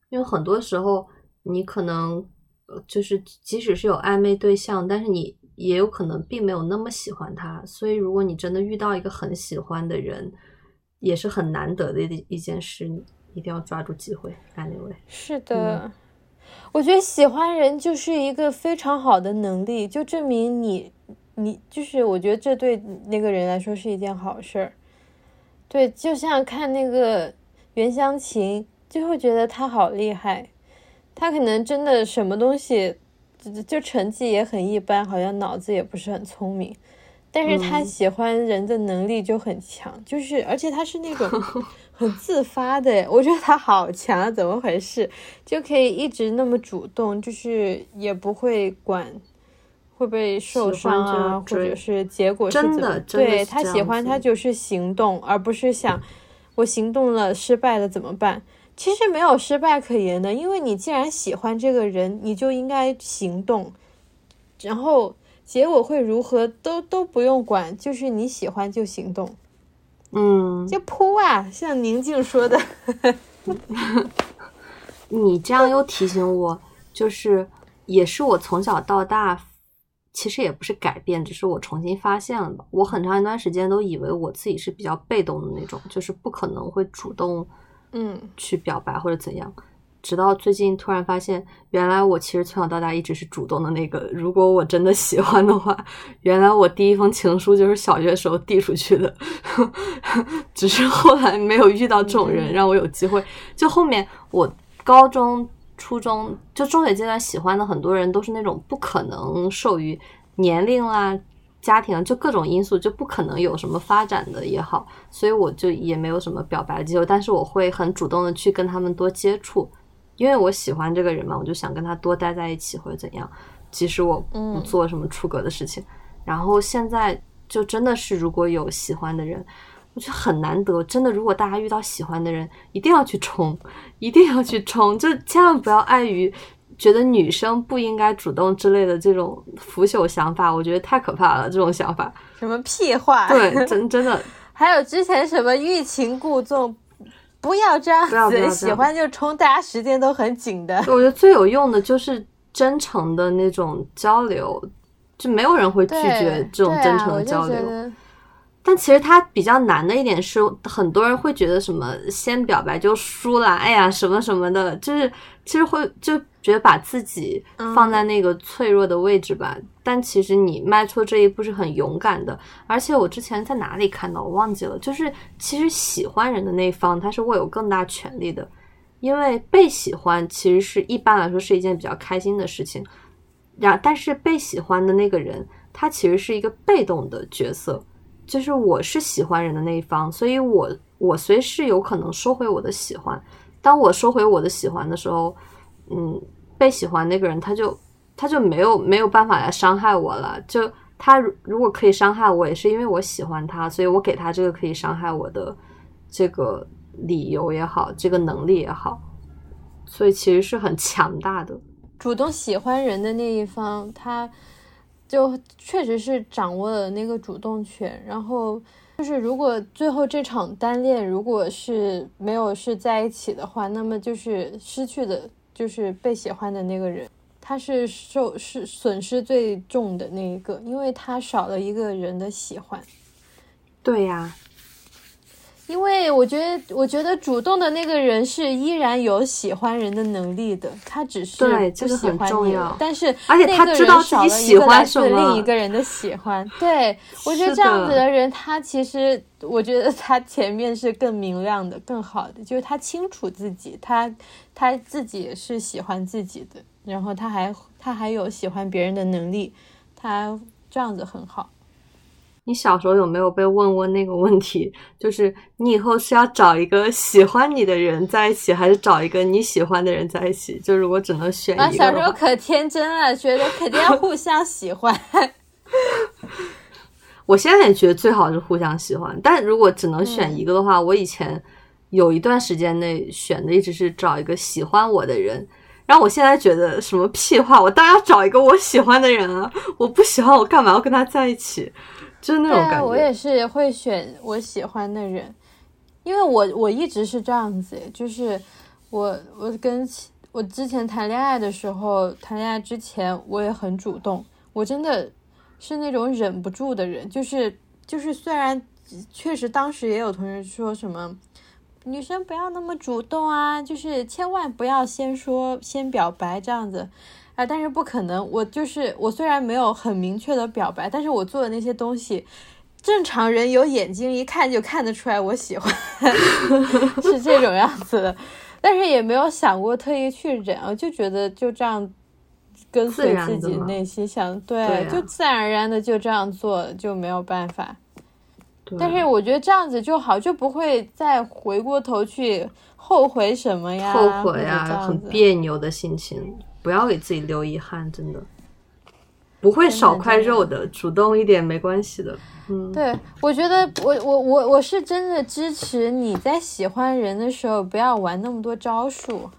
因为很多时候。你可能呃，就是即使是有暧昧对象，但是你也有可能并没有那么喜欢他。所以，如果你真的遇到一个很喜欢的人，也是很难得的一一件事，一定要抓住机会。Anyway，是的，我觉得喜欢人就是一个非常好的能力，就证明你你就是我觉得这对那个人来说是一件好事儿。对，就像看那个袁湘琴，就会觉得他好厉害。他可能真的什么东西，就就成绩也很一般，好像脑子也不是很聪明，但是他喜欢人的能力就很强，就是而且他是那种 <laughs> 很自发的，我觉得他好强，怎么回事？就可以一直那么主动，就是也不会管会不会受伤啊，或者是结果是怎么？对他喜欢他就是行动，而不是想我行动了失败了怎么办？其实没有失败可言的，因为你既然喜欢这个人，你就应该行动，然后结果会如何都都不用管，就是你喜欢就行动，嗯，就扑啊，像宁静说的。<laughs> 你这样又提醒我，就是也是我从小到大，其实也不是改变，只是我重新发现了吧。我很长一段时间都以为我自己是比较被动的那种，就是不可能会主动。嗯，去表白或者怎样，直到最近突然发现，原来我其实从小到大一直是主动的那个。如果我真的喜欢的话，原来我第一封情书就是小学时候递出去的，<laughs> 只是后来没有遇到这种人让我有机会。就后面我高中、初中就中学阶段喜欢的很多人都是那种不可能受于年龄啦。家庭就各种因素就不可能有什么发展的也好，所以我就也没有什么表白的机会。但是我会很主动的去跟他们多接触，因为我喜欢这个人嘛，我就想跟他多待在一起或者怎样。即使我不做什么出格的事情，然后现在就真的是如果有喜欢的人，我觉得很难得。真的，如果大家遇到喜欢的人，一定要去冲，一定要去冲，就千万不要碍于。觉得女生不应该主动之类的这种腐朽想法，我觉得太可怕了。这种想法，什么屁话？对，真真的。<laughs> 还有之前什么欲擒故纵，不要这样子，喜欢就冲，大家时间都很紧的。我觉得最有用的就是真诚的那种交流，就没有人会拒绝这种真诚的交流。但其实它比较难的一点是，很多人会觉得什么先表白就输了，哎呀什么什么的，就是其实会就觉得把自己放在那个脆弱的位置吧。但其实你迈出这一步是很勇敢的。而且我之前在哪里看到，我忘记了，就是其实喜欢人的那一方他是握有更大权利的，因为被喜欢其实是一般来说是一件比较开心的事情。然但是被喜欢的那个人，他其实是一个被动的角色。就是我是喜欢人的那一方，所以我我随时有可能收回我的喜欢。当我收回我的喜欢的时候，嗯，被喜欢那个人，他就他就没有没有办法来伤害我了。就他如果可以伤害我，也是因为我喜欢他，所以我给他这个可以伤害我的这个理由也好，这个能力也好，所以其实是很强大的。主动喜欢人的那一方，他就确实是掌握了那个主动权。然后就是，如果最后这场单恋如果是没有是在一起的话，那么就是失去的，就是被喜欢的那个人，他是受是损失最重的那一个，因为他少了一个人的喜欢。对呀。因为我觉得，我觉得主动的那个人是依然有喜欢人的能力的，他只是不喜欢你。但是，而且他知道自己喜欢什么。另一个人的喜欢，对我觉得这样子的人，他其实，我觉得他前面是更明亮的、更好的，就是他清楚自己，他他自己是喜欢自己的，然后他还他还有喜欢别人的能力，他这样子很好。你小时候有没有被问过那个问题？就是你以后是要找一个喜欢你的人在一起，还是找一个你喜欢的人在一起？就如果只能选一个，小时候可天真了，觉得肯定要互相喜欢。<laughs> 我现在也觉得最好是互相喜欢，但如果只能选一个的话，我以前有一段时间内选的一直是找一个喜欢我的人。然后我现在觉得什么屁话，我当然要找一个我喜欢的人啊！我不喜欢，我干嘛要跟他在一起？就那种感觉，我也是会选我喜欢的人，因为我我一直是这样子，就是我我跟我之前谈恋爱的时候，谈恋爱之前我也很主动，我真的是那种忍不住的人，就是就是虽然确实当时也有同学说什么女生不要那么主动啊，就是千万不要先说先表白这样子。啊！但是不可能，我就是我，虽然没有很明确的表白，但是我做的那些东西，正常人有眼睛一看就看得出来我喜欢，<laughs> 是这种样子的。但是也没有想过特意去忍，我就觉得就这样跟随自己内心想，对，就自然而然的就这样做，就没有办法。但是我觉得这样子就好，就不会再回过头去后悔什么呀，后悔啊，很别扭的心情。不要给自己留遗憾，真的不会少块肉的。主动一点没关系的。嗯，对，我觉得我我我我是真的支持你在喜欢人的时候不要玩那么多招数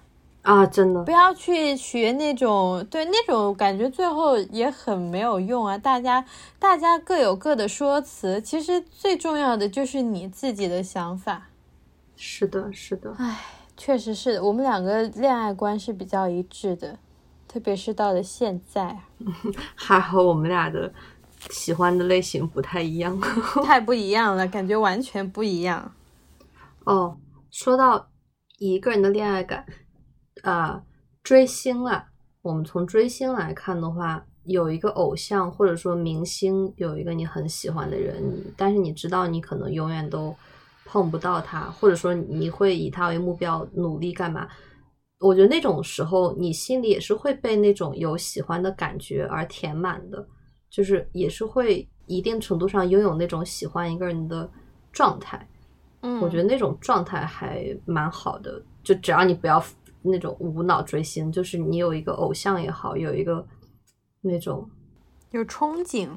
啊！真的不要去学那种，对那种感觉最后也很没有用啊！大家大家各有各的说辞，其实最重要的就是你自己的想法。是的，是的。唉，确实是我们两个恋爱观是比较一致的。特别是到了现在，<laughs> 还好我们俩的喜欢的类型不太一样，<laughs> 太不一样了，感觉完全不一样。哦，说到一个人的恋爱感，啊，追星啊，我们从追星来看的话，有一个偶像或者说明星，有一个你很喜欢的人，但是你知道你可能永远都碰不到他，或者说你会以他为目标努力干嘛？我觉得那种时候，你心里也是会被那种有喜欢的感觉而填满的，就是也是会一定程度上拥有那种喜欢一个人的状态。嗯，我觉得那种状态还蛮好的。就只要你不要那种无脑追星，就是你有一个偶像也好，有一个那种有憧憬。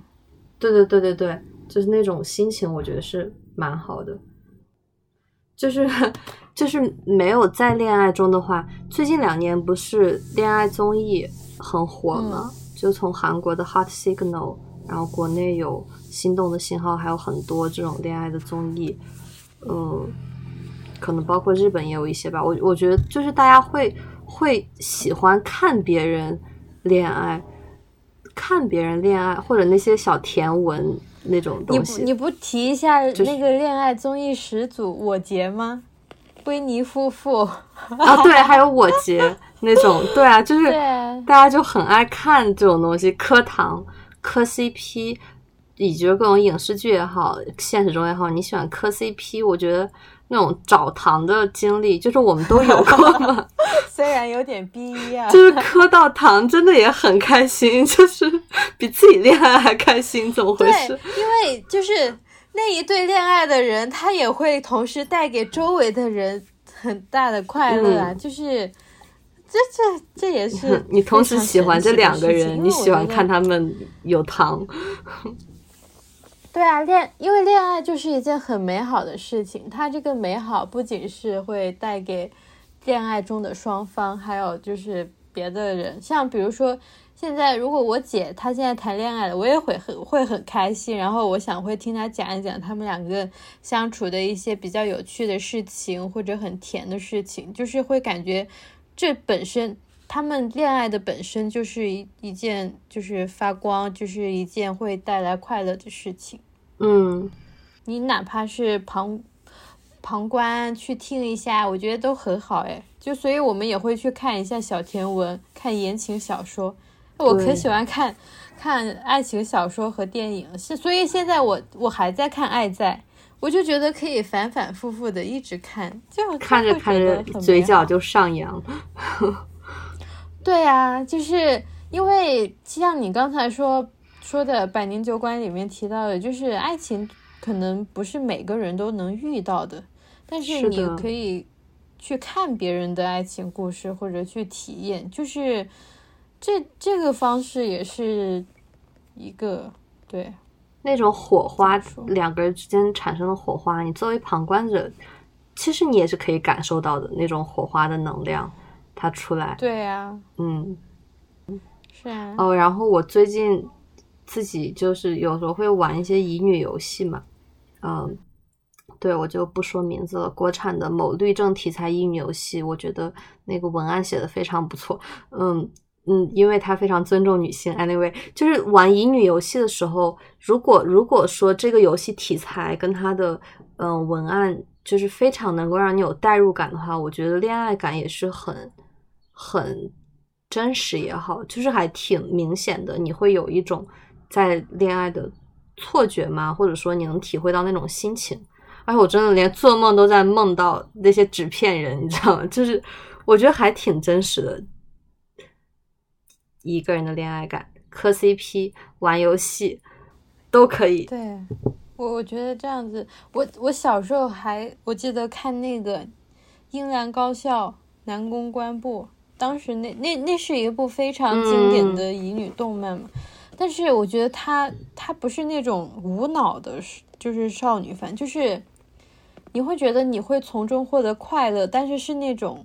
对对对对对，就是那种心情，我觉得是蛮好的。就是。就是没有在恋爱中的话，最近两年不是恋爱综艺很火吗？就从韩国的 Hot Signal，然后国内有心动的信号，还有很多这种恋爱的综艺，呃，可能包括日本也有一些吧。我我觉得就是大家会会喜欢看别人恋爱，看别人恋爱或者那些小甜文那种东西。你你不提一下那个恋爱综艺始祖我杰吗？维尼夫妇啊，对，还有我杰那种，对啊，就是大家就很爱看这种东西，磕糖、磕 CP，以及各种影视剧也好，现实中也好，你喜欢磕 CP，我觉得那种找糖的经历，就是我们都有过嘛。虽然有点逼啊，就是磕到糖真的也很开心，就是比自己恋爱还开心，怎么回事？因为就是。那一对恋爱的人，他也会同时带给周围的人很大的快乐啊！就是这这这也是 <laughs> 你同时喜欢这两个人，你喜欢看他们有糖。<laughs> 对啊，恋因为恋爱就是一件很美好的事情，它这个美好不仅是会带给恋爱中的双方，还有就是别的人，像比如说现在如果我姐她现在谈恋爱了，我也会很会很开心，然后我想会听她讲一讲他们两个相处的一些比较有趣的事情，或者很甜的事情，就是会感觉这本身。他们恋爱的本身就是一一件，就是发光，就是一件会带来快乐的事情。嗯，你哪怕是旁旁观去听一下，我觉得都很好哎。就所以我们也会去看一下小甜文，看言情小说。我可喜欢看看爱情小说和电影，是所以现在我我还在看《爱在》，我就觉得可以反反复复的一直看，就看着看着嘴角就上扬。<laughs> 对啊，就是因为像你刚才说说的《百年酒馆》里面提到的，就是爱情可能不是每个人都能遇到的，但是你可以去看别人的爱情故事或者去体验，就是这这个方式也是一个对。那种火花，两个人之间产生的火花，你作为旁观者，其实你也是可以感受到的那种火花的能量。它出来，对呀，嗯，是啊，哦，然后我最近自己就是有时候会玩一些乙女游戏嘛，嗯，对我就不说名字了，国产的某律政题材乙女游戏，我觉得那个文案写的非常不错，嗯嗯，因为他非常尊重女性。Anyway，就是玩乙女游戏的时候，如果如果说这个游戏题材跟它的嗯文案就是非常能够让你有代入感的话，我觉得恋爱感也是很。很真实也好，就是还挺明显的，你会有一种在恋爱的错觉吗？或者说你能体会到那种心情？而且我真的连做梦都在梦到那些纸片人，你知道吗？就是我觉得还挺真实的，一个人的恋爱感，磕 CP、玩游戏都可以。对我，我觉得这样子，我我小时候还我记得看那个《英兰高校男公关部》。当时那那那是一部非常经典的乙女动漫嘛，但是我觉得它它不是那种无脑的，就是少女番，就是你会觉得你会从中获得快乐，但是是那种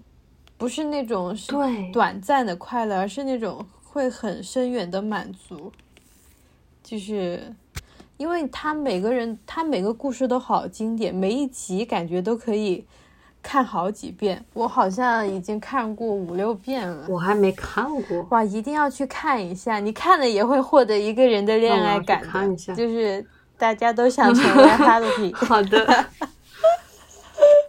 不是那种对短暂的快乐，而是那种会很深远的满足，就是因为他每个人他每个故事都好经典，每一集感觉都可以。看好几遍，我好像已经看过五六遍了。我还没看过，哇，一定要去看一下。你看了也会获得一个人的恋爱感的，就是大家都想 <laughs> 成为他的品。好的，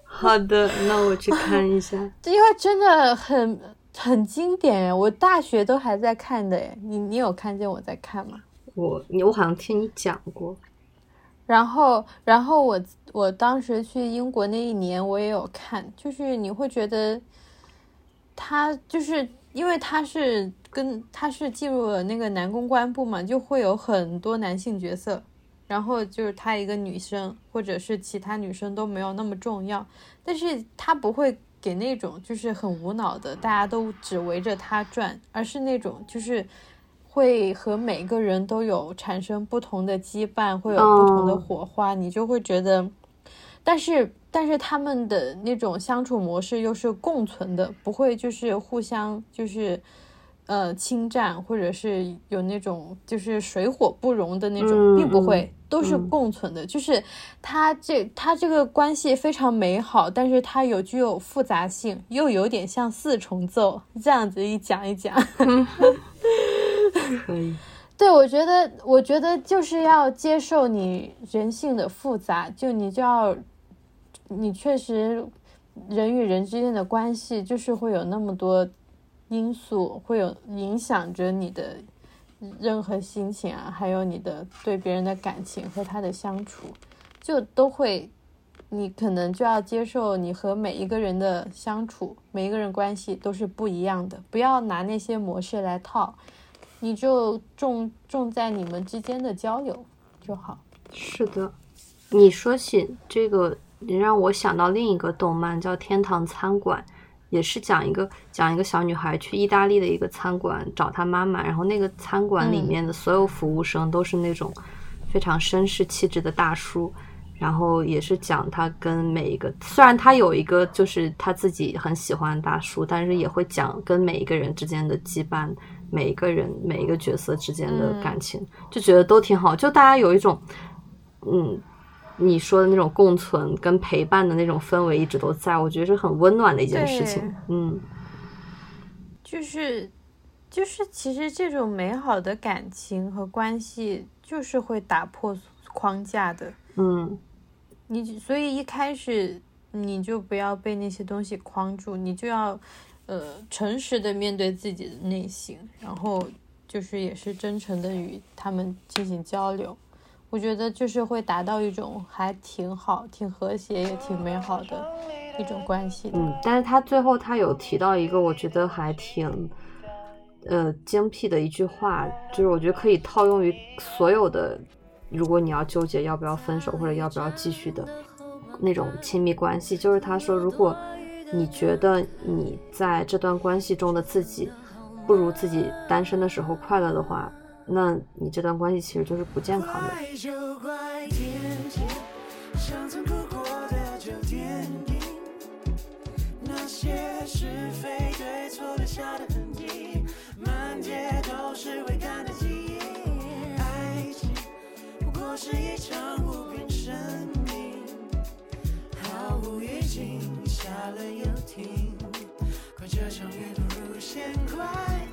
好的，那我去看一下。<laughs> 因为真的很很经典，我大学都还在看的。你你有看见我在看吗？我你我好像听你讲过。然后，然后我我当时去英国那一年，我也有看，就是你会觉得，他就是因为他是跟他是进入了那个男公关部嘛，就会有很多男性角色，然后就是他一个女生或者是其他女生都没有那么重要，但是他不会给那种就是很无脑的，大家都只围着他转，而是那种就是。会和每个人都有产生不同的羁绊，会有不同的火花，你就会觉得，但是但是他们的那种相处模式又是共存的，不会就是互相就是呃侵占，或者是有那种就是水火不容的那种，并不会，都是共存的。就是他这他这个关系非常美好，但是它有具有复杂性，又有点像四重奏这样子一讲一讲。<laughs> 可以，<laughs> 对我觉得，我觉得就是要接受你人性的复杂，就你就要，你确实人与人之间的关系就是会有那么多因素，会有影响着你的任何心情啊，还有你的对别人的感情和他的相处，就都会，你可能就要接受你和每一个人的相处，每一个人关系都是不一样的，不要拿那些模式来套。你就重重在你们之间的交流就好。是的，你说起这个，你让我想到另一个动漫叫《天堂餐馆》，也是讲一个讲一个小女孩去意大利的一个餐馆找她妈妈，然后那个餐馆里面的所有服务生都是那种非常绅士气质的大叔。然后也是讲她跟每一个，虽然她有一个就是她自己很喜欢大叔，但是也会讲跟每一个人之间的羁绊，每一个人每一个角色之间的感情，就觉得都挺好。就大家有一种，嗯，你说的那种共存跟陪伴的那种氛围一直都在，我觉得是很温暖的一件事情。嗯，就是就是其实这种美好的感情和关系，就是会打破框架的。嗯。你所以一开始你就不要被那些东西框住，你就要呃诚实的面对自己的内心，然后就是也是真诚的与他们进行交流。我觉得就是会达到一种还挺好、挺和谐也挺美好的一种关系。嗯，但是他最后他有提到一个我觉得还挺呃精辟的一句话，就是我觉得可以套用于所有的。如果你要纠结要不要分手或者要不要继续的那种亲密关系，就是他说，如果你觉得你在这段关系中的自己不如自己单身的时候快乐的话，那你这段关系其实就是不健康的。下，了又停，快这场雨突如其快。